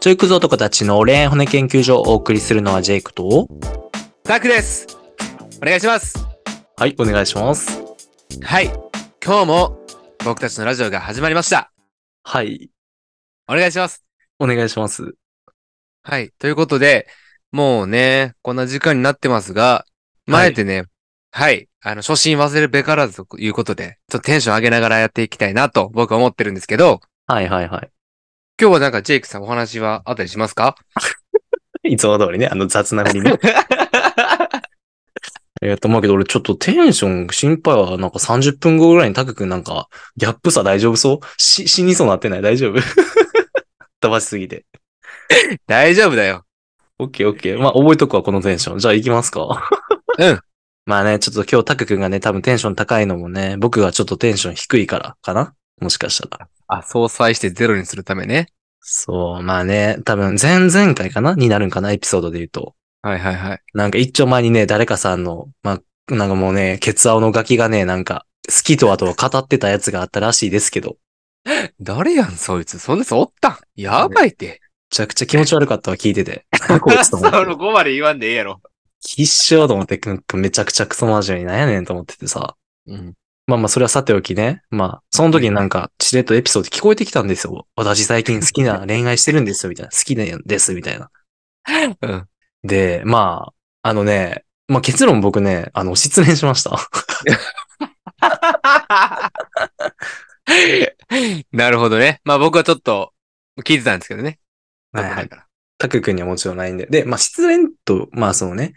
ちょいくぞ男たちの恋愛骨研究所をお送りするのはジェイクと、タクです。お願いします。はい、お願いします。はい。今日も僕たちのラジオが始まりました。はい、お願いします。お願いします。はい。ということで、もうね、こんな時間になってますが、はいあえてね、はい。あの、初心忘れるべからずということで、ちょっとテンション上げながらやっていきたいなと僕は思ってるんですけど、はいはいはい。今日はなんかジェイクさんお話はあったりしますか？いつも通りね、あの雑な振りね。えっと、まあけど俺ちょっとテンション心配はなんか30分後ぐらいにタク君なんか、ギャップさ大丈夫そう？し、死にそうなってない？大丈夫？飛ばしすぎて。大丈夫だよ。オッケーオッケー。まあ覚えとくわ、このテンション。じゃあ行きますか。うん。まあね、ちょっと今日タク君がね、多分テンション高いのもね、僕がちょっとテンション低いからかなもしかしたら。あ、相殺してゼロにするためね。そう、まあね、多分前々回かな？になるんかな？エピソードで言うと。はいはいはい。なんか一丁前にね、誰かさんの、まあ、なんかもうね、ケツ青のガキがね、なんか、好きとあと語ってたやつがあったらしいですけど、誰やん、そいつ。そんなやつおったん？やばいって。めちゃくちゃ気持ち悪かったわ、聞いてて。こいつと思って。5まで言わんでええやろ。必勝と思って、めちゃくちゃクソ真面目になんやねんと思っててさ。うん。まあまあ、それはさておきね。まあ、その時になんか、しれっとエピソード聞こえてきたんですよ。私最近好きな恋愛してるんですよ、みたいな。好きなんです、みたいな。うん。で、まあ、あのね、まあ結論僕ね、あの、失恋しました。なるほどね。まあ僕はちょっと聞いてたんですけどね。はいはいタク君にはもちろんないんで。で、まあ失恋と、まあそのね、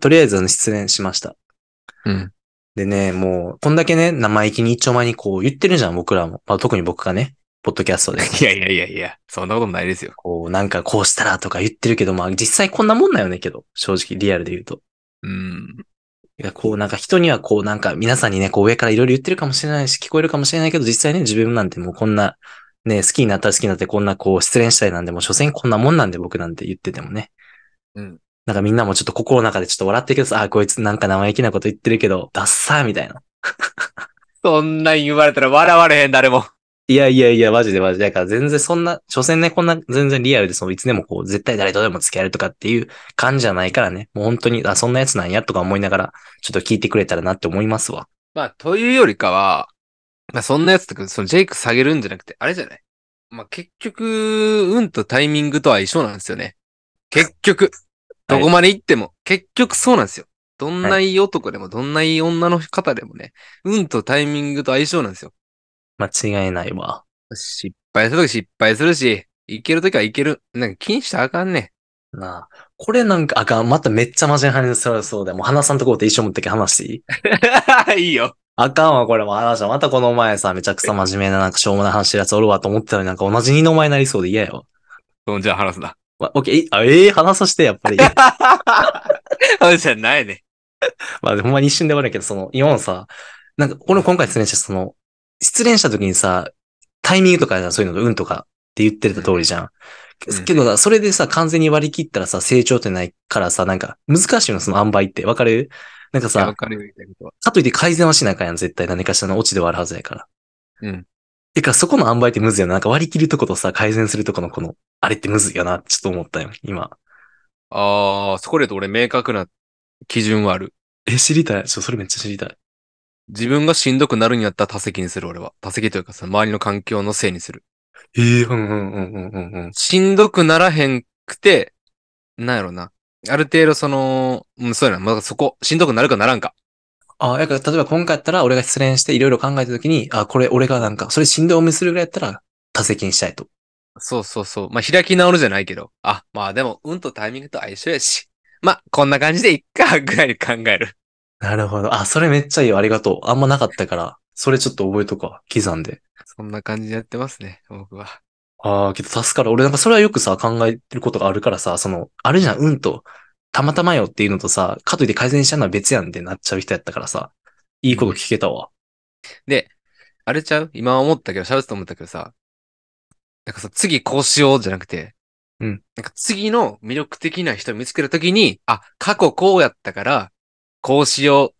とりあえずあの失恋しました。うん。でね、もう、こんだけね、生意気に一丁前にこう言ってるじゃん、僕らも。まあ特に僕がね、ポッドキャストで。いやいやいやいや、そんなことないですよ。こう、なんかこうしたらとか言ってるけど、まあ実際こんなもんだよねけど、正直リアルで言うと。うん。いや、こうなんか人にはこうなんか皆さんにね、こう上からいろいろ言ってるかもしれないし、聞こえるかもしれないけど、実際ね、自分なんてもうこんな、ね、好きになったら好きになってこんなこう失恋したいなんで、もう所詮こんなもんなんで僕なんて言っててもね。うん。なんかみんなもちょっと心の中でちょっと笑ってるけどさ、あ、こいつなんか生意気なこと言ってるけど、ダッサーみたいな。そんなん言われたら笑われへん、誰も。いやいやいや、マジでマジで。だから全然そんな、所詮ね、こんな全然リアルで、そのいつでもこう、絶対誰とでも付き合えるとかっていう感じじゃないからね。もう本当に、あ、そんなやつなんやとか思いながら、ちょっと聞いてくれたらなって思いますわ。まあ、というよりかは、まあそんなやつとか、そのジェイク下げるんじゃなくて、あれじゃない？まあ結局、運とタイミングとは一緒なんですよね。結局。どこまで行っても、結局そうなんですよ。どんないい男でも、どんないい女の方でもね、運とタイミングと相性なんですよ。間違いないわ。失敗するとき失敗するし、いけるときはいける。なんか気にしたらあかんねなあ。これなんか、あかん、まためっちゃ真面目な話そうそうで、もう花さんところで一緒持ってきて話していい？ん。いいよ。あかんわ、これも話した。またこの前さ、めちゃくちゃ真面目ななんかしょうもない話してるやつおるわと思ってたのになんか同じ二の前になりそうで嫌やわ。うん、じゃあ話すな。まオッケー、え あ、ええ話させて、やっぱり。話じゃないね。まあ、ほんまに一瞬で終わるけど、その、今もさ、なんか、この今回失恋した、その、失恋した時にさ、タイミングとかそういうのと運とかって言ってた通りじゃん。うんけどさ、それでさ、完全に割り切ったらさ、成長ってないからさ、なんか、難しいの、その塩梅って。わかる？なんかさ、かとは。かといって改善はしなあかんやん、絶対何かしらのオチではあるはずやから。うん。てか、そこの塩梅ってむずいよな。なんか割り切るとことさ、改善するとこのこの、あれってむずいよな、ちょっと思ったよ、今。ああ、そこでと俺明確な基準はある？え、知りたい。ちょ、それめっちゃ知りたい。自分がしんどくなるんやったら多席にする俺は。多席というかさ、周りの環境のせいにする。ええうんうんうんうんうんうん。しんどくならへんくて、なんやろな。ある程度その、うん、そうやな。まだそこ、しんどくなるかならんか。あ、やから、例えば今回やったら、俺が失恋していろいろ考えたときに、あ、これ俺がなんか、それ死んでお見するぐらいやったら、多席にしたいと。そうそうそう。まあ、開き直るじゃないけど。あ、まあでも、運とタイミングと相性やし。まあ、こんな感じでいっか、ぐらいに考える。なるほど。あ、それめっちゃいいよ。ありがとう。あんまなかったから、それちょっと覚えとくわ。刻んで。そんな感じでやってますね、僕は。ああ、けど助かる。俺なんかそれはよくさ、考えてることがあるからさ、その、あるじゃん、うんと、たまたまよっていうのとさ、かといって改善しちゃうのは別やんってなっちゃう人やったからさ、いいこと聞けたわ。で、あれちゃう？今思ったけど、喋ってて思ったけどさ、なんかさ、次こうしようじゃなくて、うん。なんか次の魅力的な人を見つけるときに、あ、過去こうやったから、こうしよ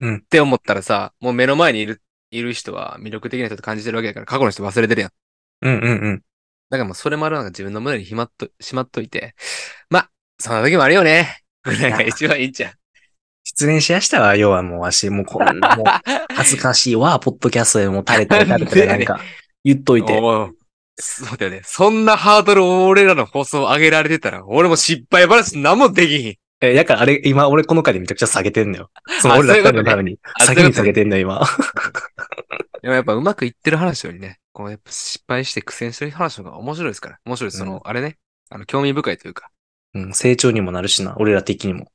う。うんって思ったらさ、もう目の前にいる、いる人は魅力的な人と感じてるわけだから、過去の人忘れてるやん。うんうんうん。だからもうそれもあるなんか自分の胸にひまっと、しまっといて、まあ、そんな時もあるよね。ぐらいが一番いいんじゃん。失恋しやしたわ、要はもうわし、もうこんな、もう恥ずかしいわ、ポッドキャストでも垂れたり垂れたりなんか言っといて。そうだよね。そんなハードルを俺らの放送上げられてたら、俺も失敗話何もできひん。え、だからあれ、今俺この回でめちゃくちゃ下げてんのよ。その俺ら二人のために。先に下げてんのよ、今。でもやっぱうまくいってる話よりね、こうやっぱ失敗して苦戦してる話の方が面白いですから。面白いです。その、うんあれね、あの、興味深いというか。うん、成長にもなるしな、俺ら的にも。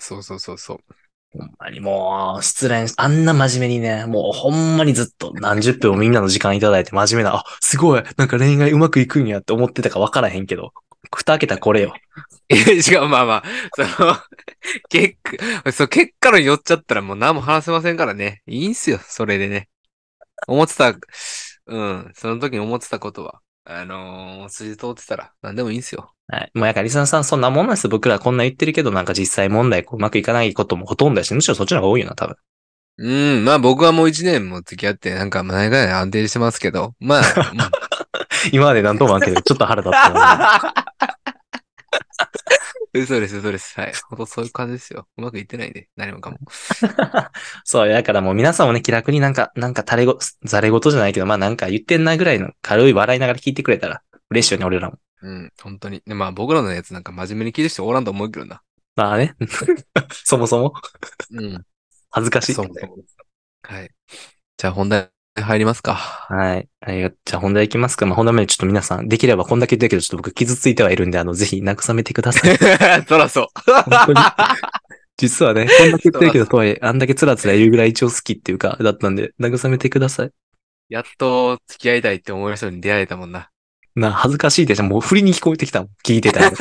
そうそうそうそう。ほんまにもう、失恋、あんな真面目にね、もうほんまにずっと何十分もみんなの時間いただいて真面目な、あ、すごい、なんか恋愛うまくいくんやって思ってたか分からへんけど、蓋開けたらこれよ。え、違う、まあまあ、その、結果、そう、結果の寄っちゃったらもう何も話せませんからね。いいんすよ、それでね。思ってた、うん、その時に思ってたことは、あのー、筋通ってたら何でもいいんすよ。はい。もうやからリサンさんそんなもんなんですよ。僕らこんな言ってるけど、なんか実際問題こううまくいかないこともほとんどだし、むしろそっちの方が多いよな、多分。うん、まあ僕はもう一年も付き合って、なんか前が安定してますけど、まあ、うん今まで何ともあんけど、ちょっと腹立ったな。嘘です、嘘です。はい。ほんとそういう感じですよ。うまくいってないんで、何もかも。そう、だからもう皆さんもね、気楽になんか、なんか垂れご、ざれ事じゃないけど、まあなんか言ってんなぐらいの軽い笑いながら聞いてくれたら嬉しいよね、俺らも。うん、本当に。でまあ僕らのやつなんか真面目に聞いてる人おらんと思うけどな。まあね。そもそもうん。恥ずかしい。そうそうはい。じゃあ本題入りますか。はい。ありがじゃあ本題いきますか。まあ本題までちょっと皆さん、できればこんだけ言ってるけど、ちょっと僕傷ついてはいるんで、あの、ぜひ慰めてください。そらそう。本当に。実はね、こんだけ言ってるけど、とはいえ、あんだけつらつら言うぐらい一応好きっていうか、だったんで、慰めてください。やっと付き合いたいって思う人に出会えたもんな。な、恥ずかしいでしょ。もう振りに聞こえてきたもん。聞いてたら。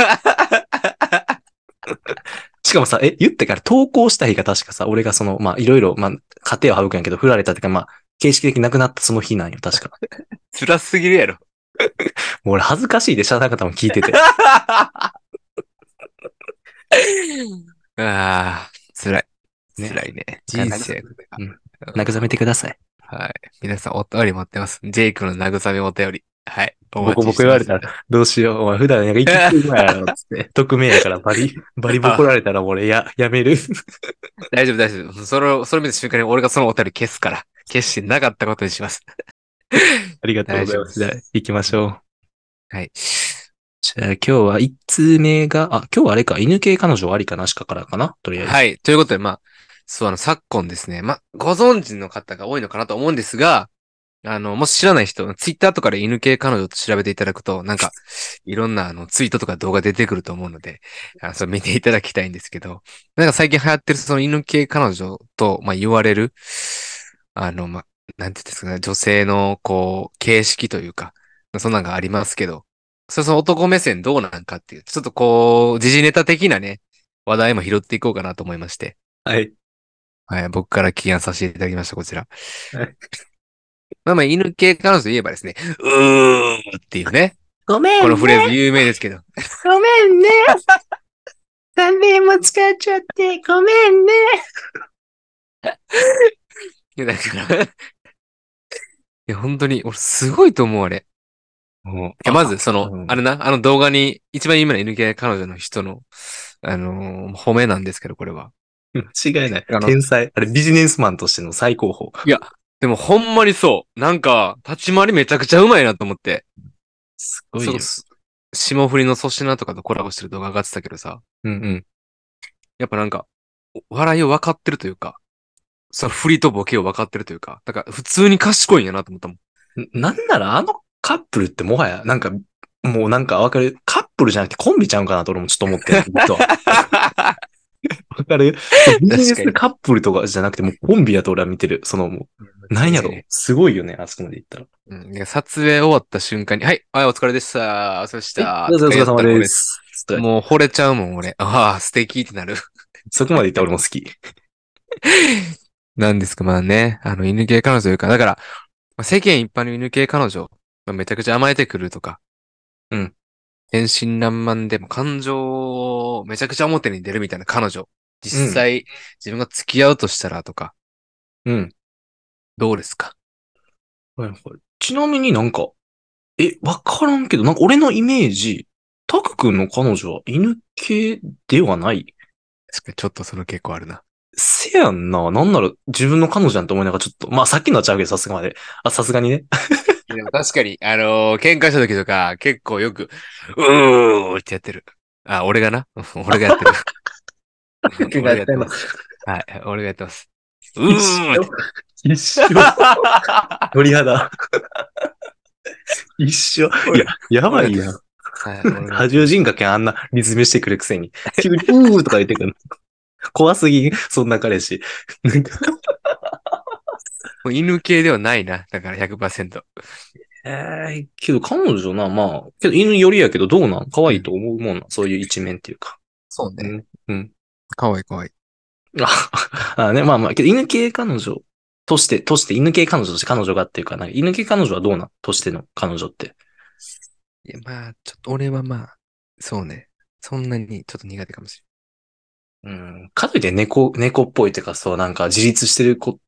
しかもさ、え、言ってから投稿した日が確かさ、俺がその、まあ、いろいろ、まあ、家庭を省くんやけど、振られたってか、まあ、形式的になくなったその日なんよ、確か。辛すぎるやろ。もう俺恥ずかしいで、知らなかったもん聞いてて。ああ、辛い。ね辛いね。人人生生。うん慰めてください。はい。皆さんお便り持ってます。ジェイクの慰めお便り。はい。おボコボコ言われたら、どうしよう。お前普段なんか生きてるつって。匿名やからバリ、バリボコられたら俺や、やめる。大丈夫、大丈夫。それを、それ見た瞬間に俺がそのお便り消すから。消してなかったことにします。ありがとうございます。じゃあ、行きましょう。はい。じゃあ、今日は一通目が、あ、今日はあれか、犬系彼女ありかなしかからかな？とりあえず。はい。ということで、まあ、そう、あの、昨今ですね。まあ、ご存知の方が多いのかなと思うんですが、あの、もし知らない人、ツイッターとかで犬系彼女と調べていただくと、なんか、いろんなあの、ツイートとか動画出てくると思うので、あのそれ見ていただきたいんですけど、なんか最近流行ってるその犬系彼女と、まあ、言われる、あの、まあ、なんて言うんですかね、女性の、こう、形式というか、そんなんがありますけど、それその男目線どうなんかっていう、ちょっとこう、時事ネタ的なね、話題も拾っていこうかなと思いまして。はい。はい、僕から起案させていただきました、こちら。はいまあまあ、犬系彼女といえばですね、うーっていうね、ごめんね。このフレーズ有名ですけど。ごめんね。何年も使っちゃって、ごめんね。いや、だから、いや、本当に、俺すごいと思う、あれ。もういや、まず、その、うんあれな、あの動画に、一番有名な犬系彼女の人の、あのー褒めなんですけど、これは。間違いないあ。の天才。あれ、ビジネスマンとしての最高峰。でも、ほんまにそう。なんか、立ち回りめちゃくちゃうまいなと思って。すごいよ。霜降りの粗品とかとコラボしてる動画上がってたけどさ、うんうん。やっぱなんか、笑いを分かってるというか、その振りとボケを分かってるというか、だから普通に賢いんやなと思ったもん。なんならあのカップルってもはや、なんか、もうなんかわかる。カップルじゃなくてコンビちゃうんかなと俺もちょっと思ってる。わかる？ビジネスカップルとかじゃなくてもうコンビやと俺は見てる。そのもう、なんやろ？すごいよね、あそこまで行ったら。うん、で撮影終わった瞬間に、はい、はい、お疲れでした。お疲れでした。お疲れ様です。俺もう惚れちゃうもん、俺。ああ、素敵ってなる。そこまで行ったら俺も好き。なんですか、まあね、あの、犬系彼女というか、だから、まあ世間一般の犬系彼女、まあめちゃくちゃ甘えてくるとか、うん。天真爛漫でも感情をめちゃくちゃ表に出るみたいな彼女。実際、自分が付き合うとしたらとか、うん。どうですか？はいはいちなみになんか、え、わからんけど、なんか俺のイメージ、タク君の彼女は犬系ではない？確かにちょっとその傾向あるな。せやんな。なんなら自分の彼女なんて思いながらちょっと、まあさっきのはちゃうけどさすがまで。あ、さすがにね。でも確かに、あのー喧嘩した時とか、結構よく、うーってやってる。あ、俺がな？俺がやってる。俺がやってます。はい、俺がやってます。うーって。一緒。鳥肌。一緒。いや、やばいやん。波状人格やんあんなリズムしてくるくせに。急に、うーとか言ってくるの。怖すぎん、そんな彼氏。もう犬系ではないな。だから100%。ええけど彼女な、まあ、けど犬よりやけどどうなん？可愛いと思うもんな。そういう一面っていうか。そうう。ん。うん。かわいいかわいい。あ、あね、まあまあ、けど犬系彼女として、として、犬系彼女として彼女がっていうか、なんか犬系彼女はどうなん？としての彼女って。いや、まあ、ちょっと俺はまあ、そうね。そんなにちょっと苦手かもしうん。かといって猫、猫っぽいってか、そう、なんか自立してる子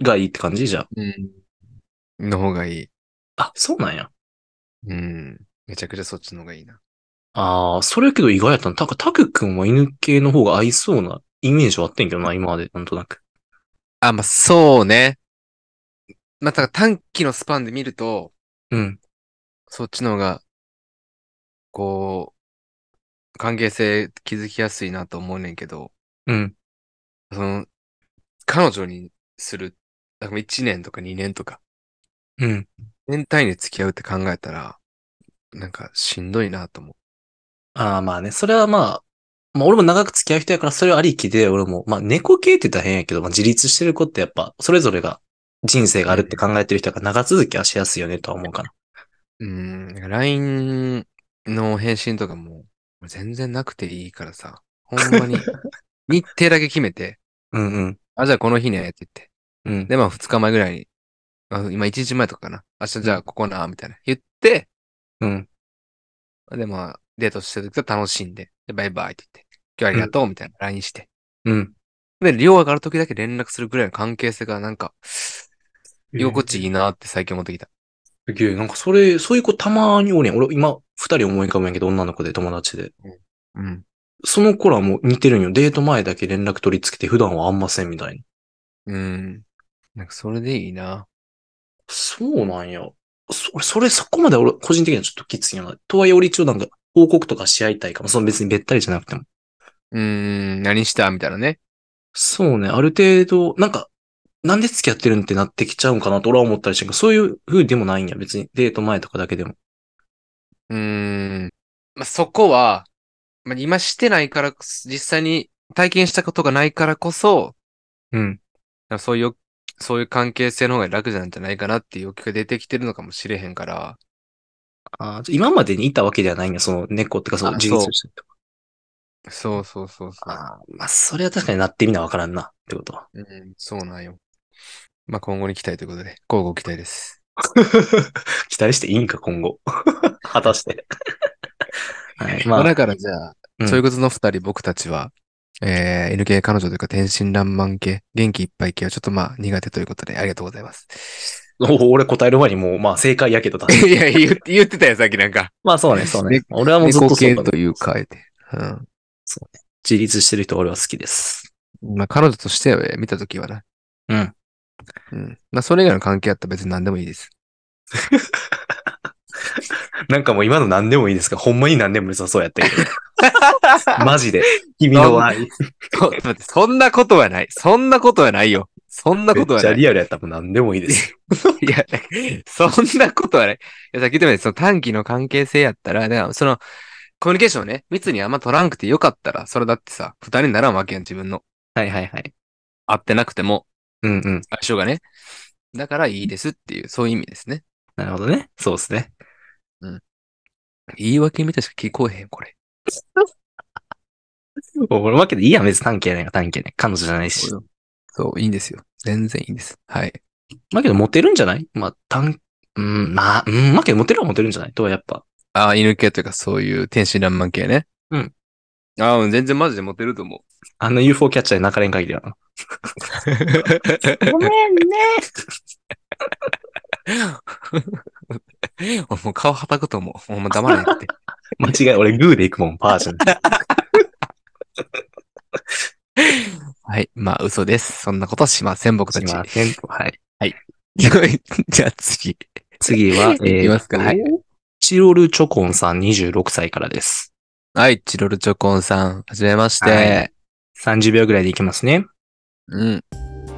がいいって感じ？じゃん。れない。うん。の方がいい。あ、そうなんや。うん。めちゃくちゃそっちの方がいいな。ああ、それやけど意外やったの。たか、タク君は犬系の方が合いそうなイメージはあってんけどな、今まで、なんとなく。あ、まあ、そうね。まあ、だから短期のスパンで見ると、うん。そっちの方が、こう、関係性築きやすいなと思うねんけど、うん。その、彼女にする、だから1年とか2年とか、うん。年単位で付き合うって考えたら、なんかしんどいなと思う。ああ、まあね、それはまあ、まあ俺も長く付き合う人やからそれはありきで、俺も、まあ猫系って言ったら変やけど、まあ自立してる子ってやっぱ、それぞれが人生があるって考えてる人が長続きはしやすいよねとは思うかな。うん、LINE の返信とかも全然なくていいからさ、ほんまに 日程だけ決めて、うんうん。あ、じゃあこの日ねって言って。うん。で、まあ2日前ぐらいに、あ今1日前とかかな。明日じゃあここな、みたいな。言って、うん。で、まあデートしてる時は楽しんで、で、バイバイって言って、今日ありがとうみたいな LINE して。うん。で、量上がる時だけ連絡するぐらいの関係性がなんか、居心地いいなって最近思ってきた。すげえ、なんかそれ、そういう子たまにおるやん。俺今、二人思い浮かぶんやけど、女の子で友達で。うん。その子らも似てるんよ。デート前だけ連絡取り付けて普段はあんませんみたいな。うん。なんかそれでいいな。そうなんや。そ俺、それそこまで俺、個人的にはちょっときついよな。とはいえ俺一応なんか、報告とかし合いたいかも。その別にべったりじゃなくても。うーん、何した？みたいなね。そうね。ある程度、なんか、なんで付き合ってるんってなってきちゃうんかなと俺は思ったりしてるけど、そういう風でもないんや。別にデート前とかだけでも。うーん。まあ、そこは、まあ、今してないから、実際に体験したことがないからこそ、うん。そういう、そういう関係性の方が楽なんじゃないかなっていう欲が出てきてるのかもしれへんから、ああ今までにいたわけではないんや。その猫ってか、そう、あ自立してるとか。そうそうそうそう。あーまあ、それは確かになってみなわからんな。ってことは。うん、そうなんよ。まあ、今後に期待ということで、交互期待です。期待していいんか、今後。果たして。はい。まあ、まあ、だからじゃあ、うんそういうことの二人僕たちは、えー、N 系彼女というか天真爛漫系、元気いっぱい系はちょっとまあ苦手ということでありがとうございます。お俺答える前にもう、まあ正解やけどだ。いや、言って言ってたよ、さっきなんか。まあそうね、そうねね。俺はもうずっとそうだね猫系というか、あえて。うん。自立してる人俺は好きです。まあ、彼女としては見たときはな。うん。うん。まあ、それ以外の関係あったら別に何でもいいです。なんかもう今の何でもいいですか？ほんまに何でも良さそうやったけど。マジで。君の愛。そんなことはない。そんなことはないよ。そんなことっちゃはない。リアルやったらもう何でもいいです。いや、そんなことはない。いや、さっき言ったように、その短期の関係性やったら、だからその、コミュニケーションをね、密にあんま取らんくてよかったら、それだってさ、二人にならんわけやん、自分の。はいはいはい。会ってなくても、うんうん。相性がね。だからいいですっていう、そういう意味ですね。なるほどね。そうですね。言い訳みたいしか聞こえへん、これ。俺わけでいいやん、別に短期やねんか短期やねん。彼女じゃないし。そう、いいんですよ。全然いいんです。はい。まあけどモテるんじゃない？まあ、短、うん、まあ、うん、まあけどモテるはモテるんじゃない？とはやっぱ。ああ、犬系というか、そういう天真爛漫系ね。うん。ああ、全然マジでモテると思う。あの UFO キャッチャーで泣かれん限りはな。ごめんね。俺 もう顔はたくと思う。ほんま黙れって。間違い、俺グーで行くもん、パーじゃん。はい。まあ、嘘です。そんなことはしません、僕たち。すいません。はい。じゃあ次。次は、いきますかはいチロルチョコンさん26歳からです。はい、チロルチョコンさん。はじめまして。はい30秒ぐらいでいきますね。うん。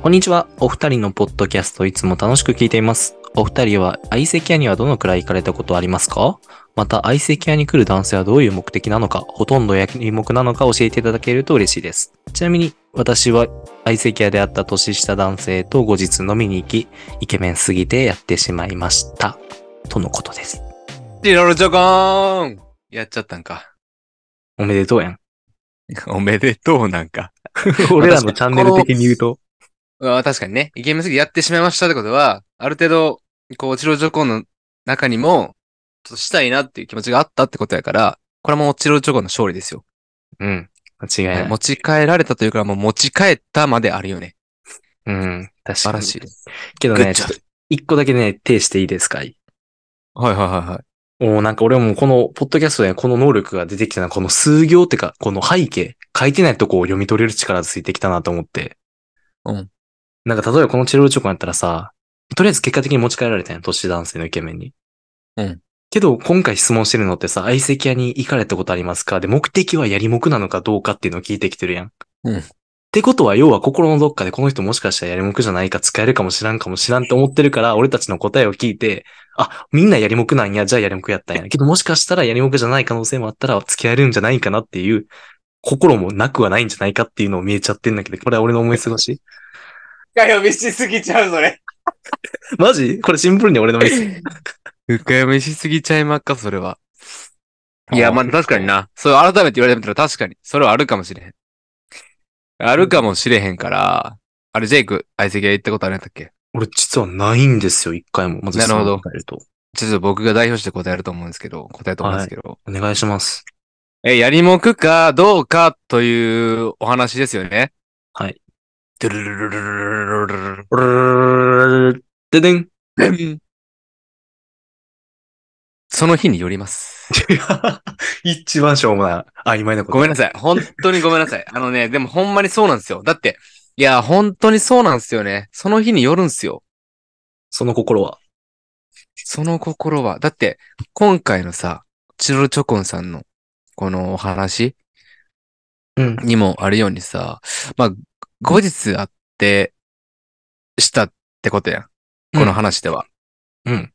こんにちは。お二人のポッドキャストいつも楽しく聞いています。お二人は相席屋にはどのくらい行かれたことありますか？また相席屋に来る男性はどういう目的なのか、ほとんどやりもくなのか教えていただけると嬉しいです。ちなみに私は相席屋で会った年下男性と後日飲みに行き、イケメンすぎてやってしまいました。とのことです。チロルチョコーンやっちゃったんか。おめでとうやん。おめでとうなんか。俺らのチャンネル的に言うと。あ確かにね。イケメンすぎてやってしまいましたってことは、ある程度、こう、チロルチョコンの中にも、ちょっとしたいなっていう気持ちがあったってことやから、これはもうチロルチョコンの勝利ですよ。うん。間違いない。持ち帰られたというか、もう持ち帰ったまであるよね。うん。確かに。素晴らしい。けどね、ちょっと一個だけね、提していいですか？はいはいはいはい。おなんか俺もこの、ポッドキャストでこの能力が出てきたのは、この数行ってか、この背景、書いてないとこを読み取れる力ついてきたなと思って。うん。なんか例えばこのチロルチョコやったらさ、とりあえず結果的に持ち帰られたんや、年男性のイケメンに。うん。けど、今回質問してるのってさ、相席屋に行かれたことありますか？で、目的はやりもくなのかどうかっていうのを聞いてきてるやん。うんってことは、要は心のどっかでこの人もしかしたらやりもくじゃないか使えるかもしらんかもしらんって思ってるから、俺たちの答えを聞いて、あ、みんなやりもくなんや、じゃあやりもくやったんや。けどもしかしたらやりもくじゃない可能性もあったら付き合えるんじゃないかなっていう、心もなくはないんじゃないかっていうのを見えちゃってんだけど、これは俺の思い過ごし？深読みしすぎちゃう、それ。マジ？これシンプルに俺のミス。深読みしすぎちゃいまっか、それは。いや、まあ確かにな。そう改めて言われてみたら確かに。それはあるかもしれへん。あるかもしれへんから、あれ、ジェイク、相席屋行ったことあるんやったっけ？俺実はないんですよ、一回も。なるほど。ちょっと僕が代表して答えると思うんですけど、答えと思うんですけど。お願いします。え、やりもくかどうかというお話ですよね。はい。ででん。ルその日によります。一番しょうもない曖昧なこと。ごめんなさい。本当にごめんなさい。あのね、でもほんまにそうなんですよ。だって、いや、本当にそうなんですよね。その日によるんすよ。その心は。その心は。だって、今回のさ、チロルチョコンさんの、このお話うん。にもあるようにさ、まあ、後日会って、したってことやん。この話では。うん。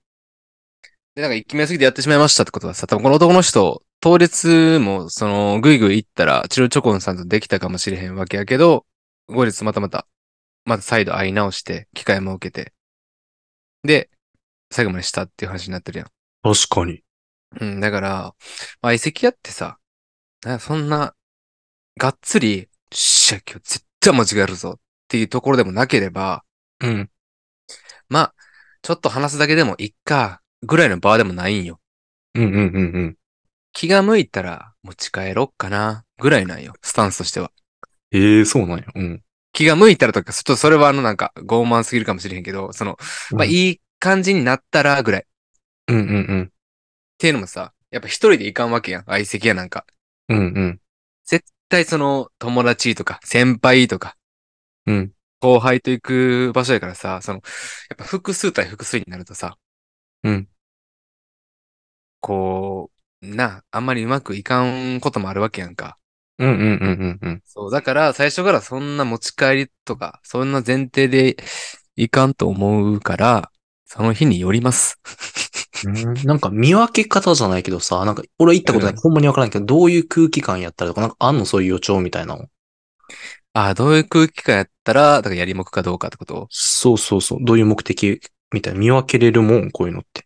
で、なんか一気目すぎてやってしまいましたってことはさ、多分この男の人、当日も、その、ぐいぐい行ったら、チロルチョコンさんとできたかもしれへんわけやけど、後日またまた、また再度会い直して、機会も受けて、で、最後までしたっていう話になってるやん。確かに。うん、だから、まあ、相席屋ってさ、なそんな、がっつり、しゃ、今日絶対間違えるぞっていうところでもなければ、うん。まあ、ちょっと話すだけでもいっか、ぐらいの場でもないんよ。うんうんうんうん。気が向いたら持ち帰ろっかな、ぐらいなんよ。スタンスとしては。ええそうなんや。うん。気が向いたらとか、ちょっとそれはあのなんか傲慢すぎるかもしれへんけど、その、まあうんいい感じになったらぐらい。っうんうんていうのもさ、やっぱ一人で行かんわけやん。相席屋なんか。うん。うんうん。絶対その友達とか先輩とか、うん。後輩と行く場所やからさ、その、やっぱ複数対複数になるとさ、うん。こう、な、あんまりうまくいかんこともあるわけやんか。うんうんうんうんうん。そう、だから最初からそんな持ち帰りとか、そんな前提でいかんと思うから、その日によります。うんなんか見分け方じゃないけどさ、なんか俺行ったことない、うんほんまにわからんけど、どういう空気感やったらとか、なんかあんのそういう予兆みたいなの？あどういう空気感やったら、だからやりもくかどうかってこと？そうそうそう。どういう目的みたいな見分けれるもん、こういうのって。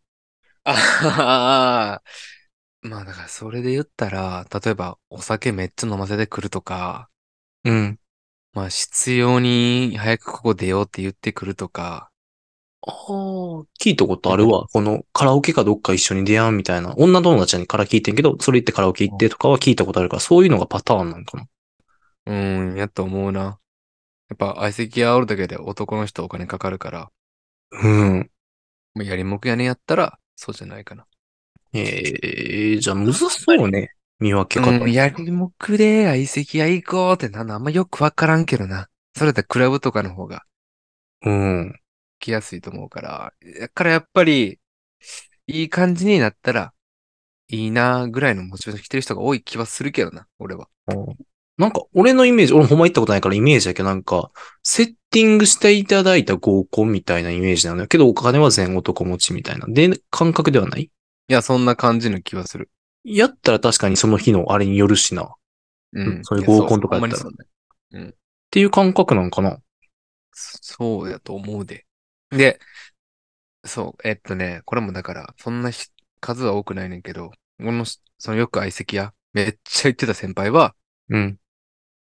ああ、まあだからそれで言ったら、例えばお酒めっちゃ飲ませてくるとか、うん。まあ必要に早くここ出ようって言ってくるとか、ああ、聞いたことあるわ。このカラオケかどっか一緒に出会うみたいな。女友達にから聞いてんけど、それ行ってカラオケ行ってとかは聞いたことあるから、そういうのがパターンなんかな。うーん、やと思うな。やっぱ相席屋おるだけで男の人お金かかるから、うん。まあやりもくやねんやったら、そうじゃないかな。ええじゃあむずそうね。見分け方。うん、やりもくで相席屋行こうってなんのあんまよくわからんけどな。それでクラブとかの方がうん。来やすいと思うから。だからやっぱり、いい感じになったら、いいなぐらいのモチベーション来てる人が多い気はするけどな、俺は。なんか、俺のイメージ、俺ほんま行ったことないからイメージだけど、なんか、セッティングしていただいた合コンみたいなイメージなんだけど、お金は全男持ちみたいな。で、感覚ではない？いや、そんな感じの気はする。やったら確かにその日のあれによるしな。っうん。そういう合コンとかやったらそうほんまにそうねていう感覚なんかな？そうやと思うで。で、そう、えっとね、これもだから、そんなひ数は多くないねんけど、この、そのよく相席屋、めっちゃ行ってた先輩は、うん。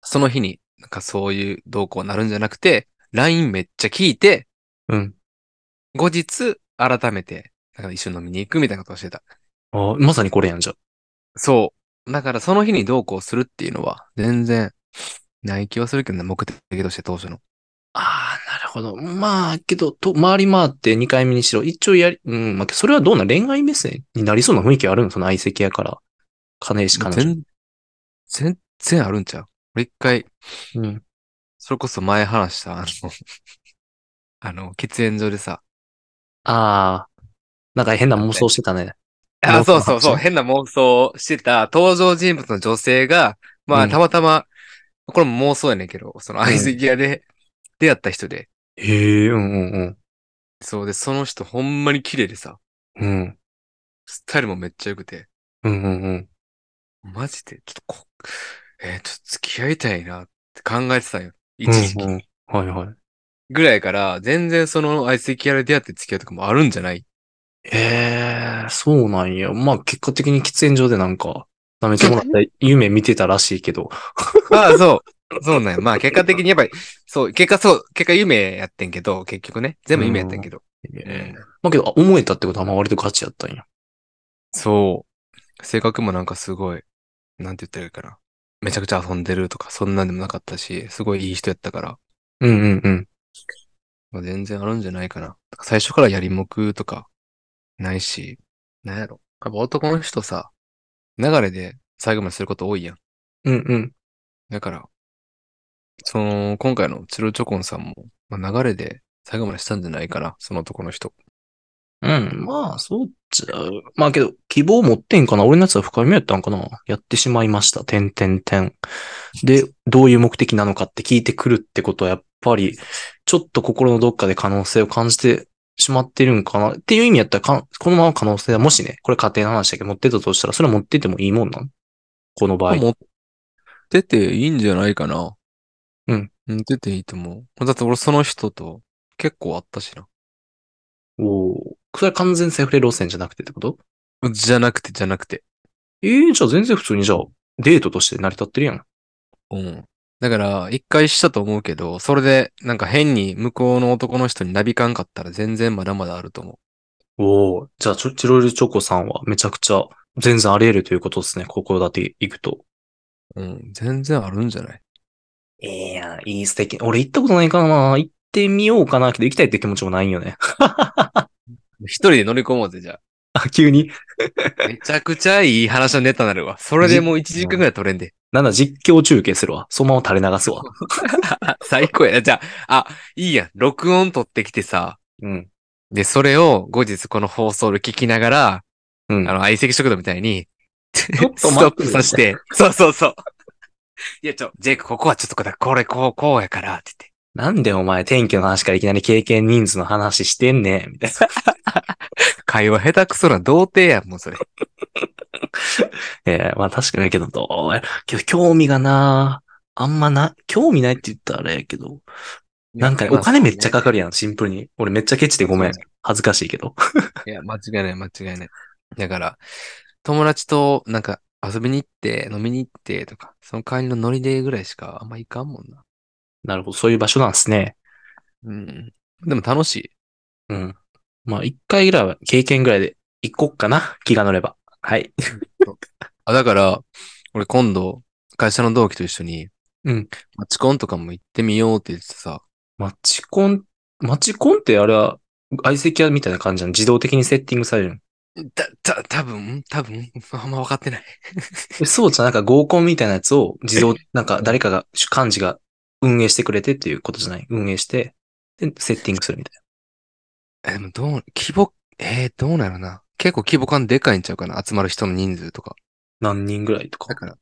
その日になんかそういう動向になるんじゃなくて、LINE めっちゃ聞いて、うん。後日、改めて、なんか一緒に飲みに行くみたいなことをしてた。あまさにこれやんじゃ。そう。だからその日にどうこうするっていうのは、全然、ない気はするけどね、目的として当初の。ああ、なるほど。まあ、けど、と、回り回って2回目にしろ。一応やり、うん、まあ、それはどうな、恋愛目線になりそうな雰囲気あるんその相席屋から。金石彼女。全、全然あるんちゃう？俺一回、うん。それこそ前話した、あの、あの、喫煙所でさ、ああ、なんか変な妄想してたね。あ、そうそうそう、発変な妄想してた登場人物の女性が、まあ、うんたまたま、これも妄想やねんけど、その相席屋で出会った人で、へえ、うんうんそうで、その人ほんまに綺麗でさ、うん。うん。スタイルもめっちゃ良くて、うんうんうん。マジで、ちょっとこ、えーちょっと付き合いたいなって考えてたんよ。一時期。うんうんはいはい。ぐらいから、全然その相席屋で出会って付き合うとかもあるんじゃない？ええ、そうなんや。まあ、結果的に喫煙所でなんか、ダメちゃもらった夢見てたらしいけど。ああ、そう。そうなんや。まあ結果的にやっぱり、そう、結果そう、結果夢やってんけど、結局ね、全部夢やってんけど。ええまあけど、あ思えたってことはまあ割とガチやったんや。そう。性格もなんかすごい、なんて言ったらいいかな。めちゃくちゃ遊んでるとか、そんなんでもなかったし、すごいいい人やったから、うんうんうん。まあ、全然あるんじゃないかな。最初からやりもくとか、ないし、なんやろ。やっぱ男の人さ、流れで最後まですること多いやん。うんうん。だから、その、今回のチロチョコンさんも、まあ、流れで最後までしたんじゃないかな、その男の人。うん、まあ、そうっちゃう。まあけど、希望持ってんかな？俺のやつは深みやったんかな？やってしまいました。てんてんてん。で、どういう目的なのかって聞いてくるってことは、やっぱり、ちょっと心のどっかで可能性を感じてしまってるんかな？っていう意味やったらか、このまま可能性は、もしね、これ家庭の話だけど持ってたとしたら、それは持っててもいいもんなん？この場合。持ってていいんじゃないかな。うん。持ってていいと思う。だって俺その人と結構あったしな。おお。それは完全セフレ路線じゃなくてってこと？じゃなくて、じゃなくて。ええじゃあ全然普通にじゃあ、デートとして成り立ってるやん。うん。だから、一回したと思うけど、それで、なんか変に向こうの男の人になびかんかったら全然まだまだあると思おお。じゃあ、チョチロルチョコさんはめちゃくちゃ全然あり得るということですね。ここだって行くと。う。うん。全然あるんじゃない？いや、いい素敵。俺行ったことないからな。行ってみようかな。けど行きたいって気持ちもないんよね。一人で乗り込もうぜ、じゃあ、急に？あ。めちゃくちゃいい話のネタになるわ。それでもう1時間ぐらい取れんで。なんだ、実況中継するわ。そのまま垂れ流すわ。最高やな。じゃあ、あ、いいやん。録音取ってきてさ。うん。で、それを後日この放送で聞きながら、うん。あの、相席食堂みたいに、スょっとトッ待ってプさせて、そうそうそう。いや、ちょ、ジェイク、ここはちょっとこれ、これ、こう、こうやから、って言って。なんでお前天気の話からいきなり経験人数の話してんねん？みたいな。会話下手くそな童貞やん、もうそれ。えーまあ確かにやけど、どうやけど興味がな、あんまな、興味ないって言ったらあれやけど、なんかねお金めっちゃかかるやん、シンプルに。俺めっちゃケチでごめん。恥ずかしいけど。いや、間違いない、間違いない。だから、友達となんか遊びに行って、飲みに行ってとか、その代わりのノリでぐらいしかあんま行かんもんな。なるほど、そういう場所なんですね。うん。でも楽しい。うん。まあ一回ぐらいは、経験ぐらいで行こっかな、気が乗れば。はい。あ、だから、俺今度、会社の同期と一緒に、うん。マチコンとかも行ってみようって言ってさ、マチコン、マチコンってあれは、相席屋みたいな感じなの？自動的にセッティングされるの？た、た、多分？多分？あんま分かってない。えそうじゃん、なんか合コンみたいなやつを自動、なんか誰かが、幹事が運営してくれてっていうことじゃない？運営して、で、セッティングするみたいえ、でもどう、規模、えー、どうなるな？結構規模感でかいんちゃうかな？集まる人の人数とか。な。何人ぐらいとか？だ。から、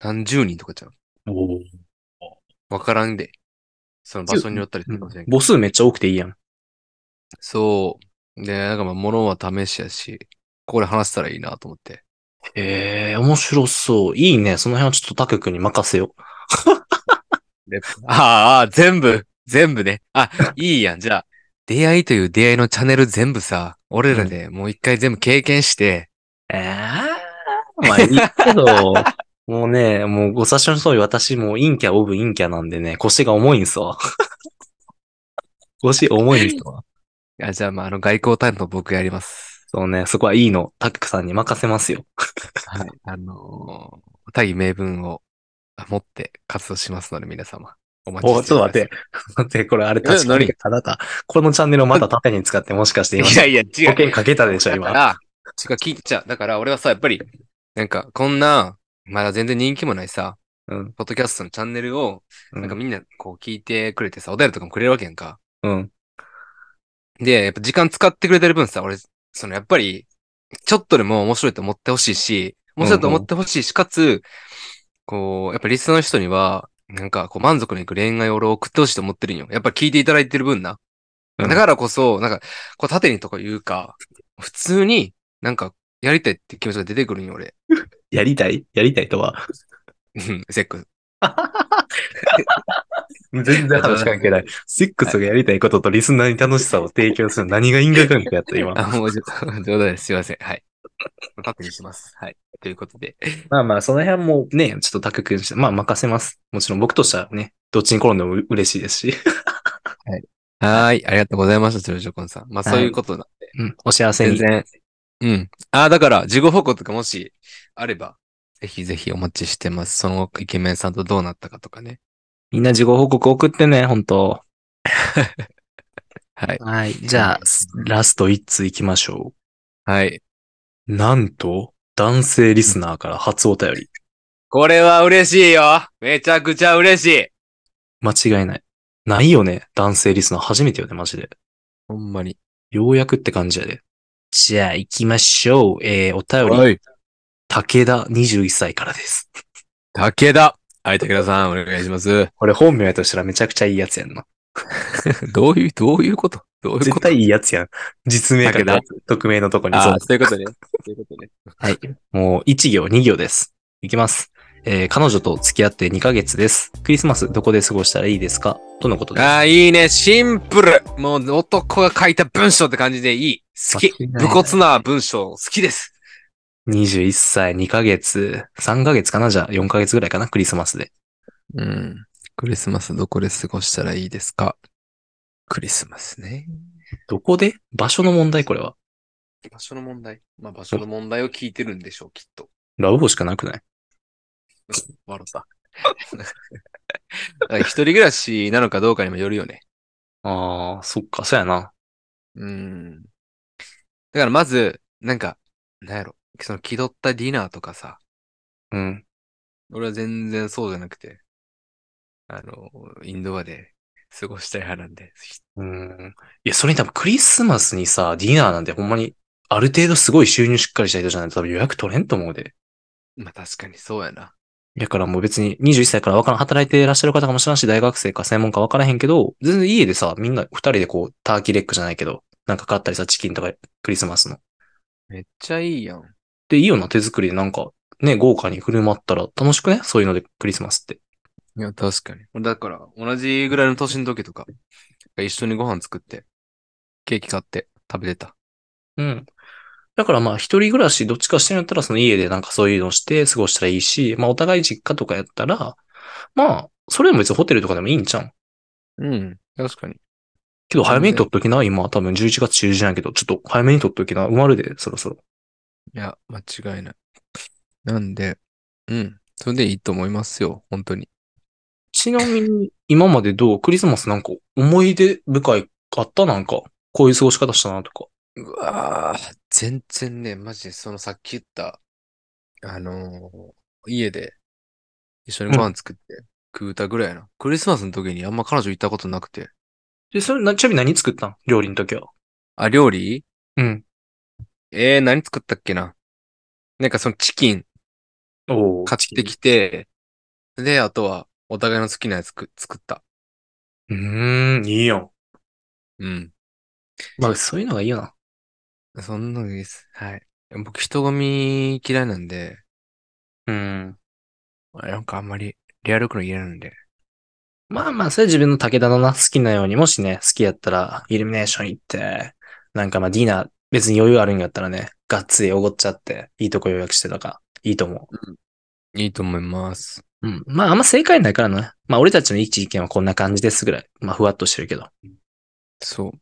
何十人とかちゃう？おーわからんで。その場所によったりするかもしれんけど。母数めっちゃ多くていいやん。そう。で、なんかまあ、物は試しやし、これ話したらいいなと思って。へえ、面白そう。いいね。その辺はちょっとタク君に任せよああああ、全部、全部ね。あ、いいやん。じゃあ、出会いという出会いのチャンネル全部さ、俺らでもう一回全部経験して、う。ええまあいいけど、もうね、もうご察しの通り私もう陰キャオブ陰キャなんでね、腰が重いんすわ。腰重いんすわ。あじゃあ、まあ、あの、外交担当僕やります。そうね、そこはいいの。タクさんに任せますよ。はい。あのー、大義名分を持って活動しますので、皆様。お待ちお、しておりますちょっと待って。待って、これあれ確かに何あなた、このチャンネルをまた縦に使ってもしかして今、いやいや、違う。保険かけたでしょ、今。だから、違う、聞いてちゃう。だから俺はさ、やっぱり、なんか、こんな、まだ全然人気もないさ、うん。ポッドキャストのチャンネルを、うんなんかみんなこう聞いてくれてさ、お便りとかもくれるわけやんか。うん。で、やっぱ時間使ってくれてる分さ、俺、そのやっぱり、ちょっとでも面白いと思ってほしいし、面白いと思ってほしいし、かつ、こう、やっぱリスナーの人には、なんかこう満足のいく恋愛を俺送ってほしいと思ってるんよ。やっぱ聞いていただいてる分な。うんだからこそ、なんか、こう縦にとか言うか、普通になんかやりたいって気持ちが出てくるんよ、俺。やりたい？やりたいとは？うんセックス。全然話関係ない。セックスがやりたいこととリスナーに楽しさを提供する何が因果関係やった今。あ、もうちょっと、冗談です。すいません。はい。確認します。はい。ということで。まあまあ、その辺もね、ちょっとタク君して、まあ任せます。もちろん僕としてはね、どっちに転んでもう嬉しいですし。はーい。ありがとうございました、ジョコンさん。まあ、そういうことなんで。うん。お幸せに。全然。うん。ああ、だから、事後報告とかもしあれば、ぜひぜひお待ちしてます。そのイケメンさんとどうなったかとかね。みんな事後報告送ってね、本当 はい。はい。じゃあ、ラスト1通行きましょはい。う。なんと、男性リスナーから初お便り。これは嬉しいよめちゃくちゃ嬉しい間違いない。ないよね。男性リスナー初めてよね、マジで。ほんまに。ようやくって感じやで。じゃあ行きましょう。えー、お便り、い。武田21歳からです。武田はい、武田さん、お願いします。これ本名やとしたらめちゃくちゃいいやつやんな。どういう、どういうこと？どういうこと？絶対いいやつやん。実名か武田匿名のとこに。そうああ、そういうことね。そういうことね。はい。もう1行2行です。いきます。えー彼女と付き合って2ヶ月です。クリスマスどこで過ごしたらいいですか？とのことです。ああ、いいね。シンプル。もう男が書いた文章って感じでいい。好き。武骨な文章、好きです。21歳2ヶ月、3ヶ月かな？じゃあ4ヶ月ぐらいかな？クリスマスで。うん。クリスマスどこで過ごしたらいいですか？クリスマスね。どこで？場所の問題？これは。場所の問題。まあ場所の問題を聞いてるんでしょう、きっと。ラブホしかなくない？笑った。だから一人暮らしなのかどうかにもよるよね。ああ、そっか、そうやな。うん。だからまず、なんか、なんやろ。その気取ったディナーとかさ、うん。俺は全然そうじゃなくて、あの、インドアで過ごしたい派なんで。うん。いや、それに多分クリスマスにさ、ディナーなんてほんまに、ある程度すごい収入しっかりした人じゃないと多分予約取れんと思うで。まあ確かにそうやな。だからもう別に21歳からわからん、働いていらっしゃる方かもしれんし、大学生か専門かわからへんけど、全然家でさ、みんな二人でこう、ターキーレッグじゃないけど、なんか買ったりさ、チキンとかクリスマスの。めっちゃいいやん。で、いいよな、手作りでなんか、ね、豪華に振る舞ったら楽しくね？そういうのでクリスマスって。いや、確かに。だから、同じぐらいの年の時とか、一緒にご飯作って、ケーキ買って食べてた。うん。だからまあ、一人暮らしどっちかしてんやったら、その家でなんかそういうのをして過ごしたらいいし、まあ、お互い実家とかやったら、まあ、それでも別にホテルとかでもいいんちゃう？んうん、確かに。けど早めに取っときな、今多分11月中旬やけど、ちょっと早めに取っときな、埋まるで、そろそろ。いや、間違いない。なんで、うん、それでいいと思いますよ、本当に。ちなみに、今までどうクリスマスなんか思い出深いあった？なんか、こういう過ごし方したなとか。うわぁ、全然ね、マジでそのさっき言った、あのー家で一緒にご飯作って食うたぐらいやな。クリスマスの時にあんま彼女行ったことなくて。で、それ、なちなみに何作ったん？料理の時は。あ、料理？うん。えー、何作ったっけな？なんかそのチキンお買ってきて、で、あとはお互いの好きなやつく作った。うーん、いいよ。うん。まあ、そういうのがいいよな。そんなのいいです。はい。僕人混み嫌いなんで、うん。なんかあんまりリアルくの嫌なんで。まあまあ、それ自分の武田のな、好きなように、もしね、好きやったら、イルミネーション行って、なんかまあ、ディナー、別に余裕あるんやったらね、がっつりおごっちゃって、いいとこ予約してたから、いいと思いいと思います。う。うん。まあ、あんま正解ないからね。まあ、俺たちの一意見はこんな感じですぐらい。まあ、ふわっとしてるけど。そう。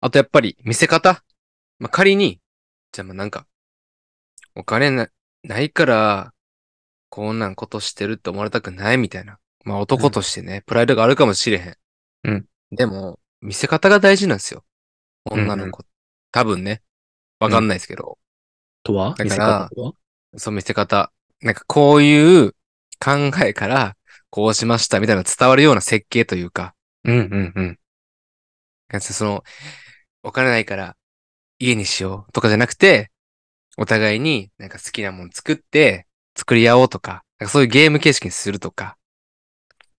あとやっぱり見せ方。まあ、仮に、じゃあまあなんか、お金なないから、こんなんことしてるって思われたくないみたいな。まあ男としてね、プライドがあるかもしれへん。うん。でも、見せ方が大事なんですよ。女の子。多分ね。わかんないですけど。とは？だからそう見せ方。なんかこういう考えから、こうしましたみたいな伝わるような設計というか。うんうんうん。その、お金ないから家にしようとかじゃなくて、お互いになんか好きなもの作って作り合おうとか、なんかそういうゲーム形式にするとか、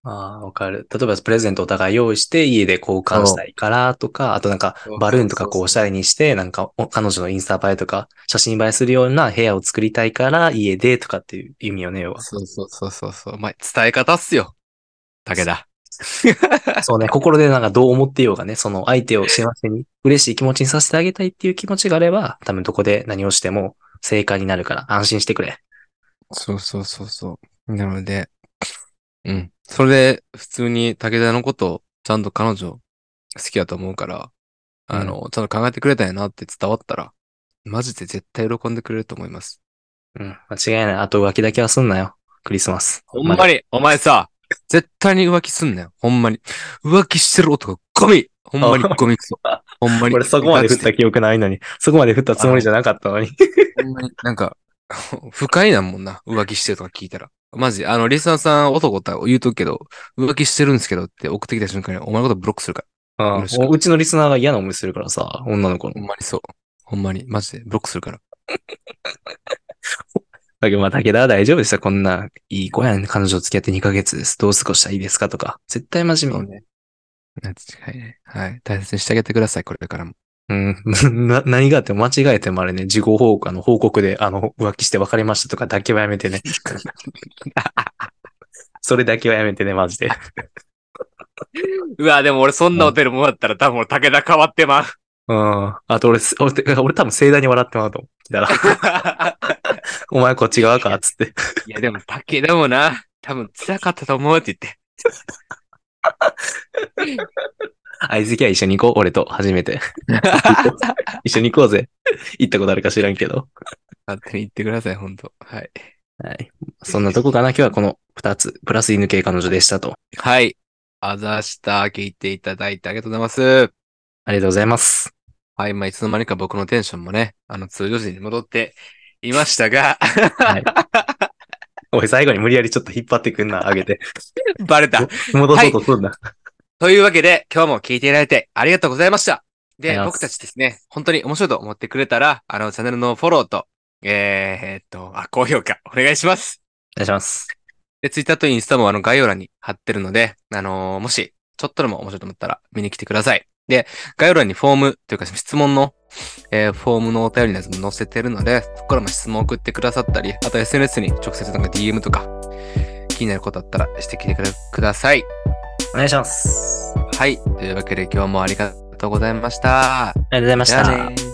ああ、わかる。例えばプレゼントお互い用意して家で交換したいからとか、あとなんかバルーンとかこうおしゃれにして、なんかお彼女のインスタ映えとか写真映えするような部屋を作りたいから家でとかっていう意味よね、要は。そうそうそうそうそう。まあ、伝え方っすよ。武田。そうね、心でなんかどう思ってようがね、その相手を幸せに、嬉しい気持ちにさせてあげたいっていう気持ちがあれば、多分どこで何をしても正解になるから安心してくれ。そうそうそうそう。なので、うん。それで、普通に武田のことをちゃんと彼女好きだと思うから、あの、ちゃんと考えてくれたんやなって伝わったら、マジで絶対喜んでくれると思います。うん、間違いない。あと浮気だけはすんなよ。クリスマス。ほんまに、お前さ、絶対に浮気すんなよ。ほんまに。浮気してる男、ゴミほんまに ゴミクソ。ほんまに。俺そこまで振った記憶ないのに、そこまで振ったつもりじゃなかったのに。ほんまに、なんか、不快なんもんな。浮気してるとか聞いたら。マジ、あの、リスナーさん男って言うとくけど、浮気してるんですけどって送ってきた瞬間にお前のことブロックするから。うんよろしくうちのリスナーが嫌な思いするからさ、女の子のほ。んまにそう。ほんまに、マジでブロックするから。だけどまあ、武田は大丈夫でした。こんな、いい子やん。彼女付き合って2ヶ月です。どう過ごしたらいいですかとか。絶対真面目。ね。間違いない。はい。大切にしてあげてください、これからも。うん。な、何があっても間違えてもあれね、事後報告、あの、報告で、あの、浮気して別れましたとかだけはやめてね。それだけはやめてね、マジで。うわ、でも俺そんなホテルもらったら多分俺武田変わってまう。うん。あと俺、俺、俺多分盛大に笑ってまうと思う。ら、お前こっち側か、つって。いや、でも武田もな、多分辛かったと思うって言って。相席は一緒に行こう、俺と、初めて。一緒に行こうぜ。行ったことあるか知らんけど。勝手に言ってください、本当はい。はい。そんなとこかな。今日はこの二つ、プラス犬系彼女でしたと。はい。あざした、聞いていただいてありがとうございます。ありがとうございます。はい。まあ、いつの間にか僕のテンションもね、あの、通常時に戻っていましたが、はい。おい、最後に無理やりちょっと引っ張ってくんな、あげて。バレた。戻そうとすんな。というわけで、今日も聞いていただいてありがとうございました。で、僕たちですね、本当に面白いと思ってくれたら、あの、チャンネルのフォローと、えー、えーっと、あ、高評価、お願いします。お願いします。で、ツイッターとインスタもあの概要欄に貼ってるので、あのーもし、ちょっとでも面白いと思ったら見に来てください。で、概要欄にフォームというか質問の、えーフォームのお便りのやつも載せてるので、そこからも質問送ってくださったり、あと SNS に直接なんか DM とか、気になることあったらしてきてください。お願いします。はい。というわけで今日もありがとうございました。ありがとうございました。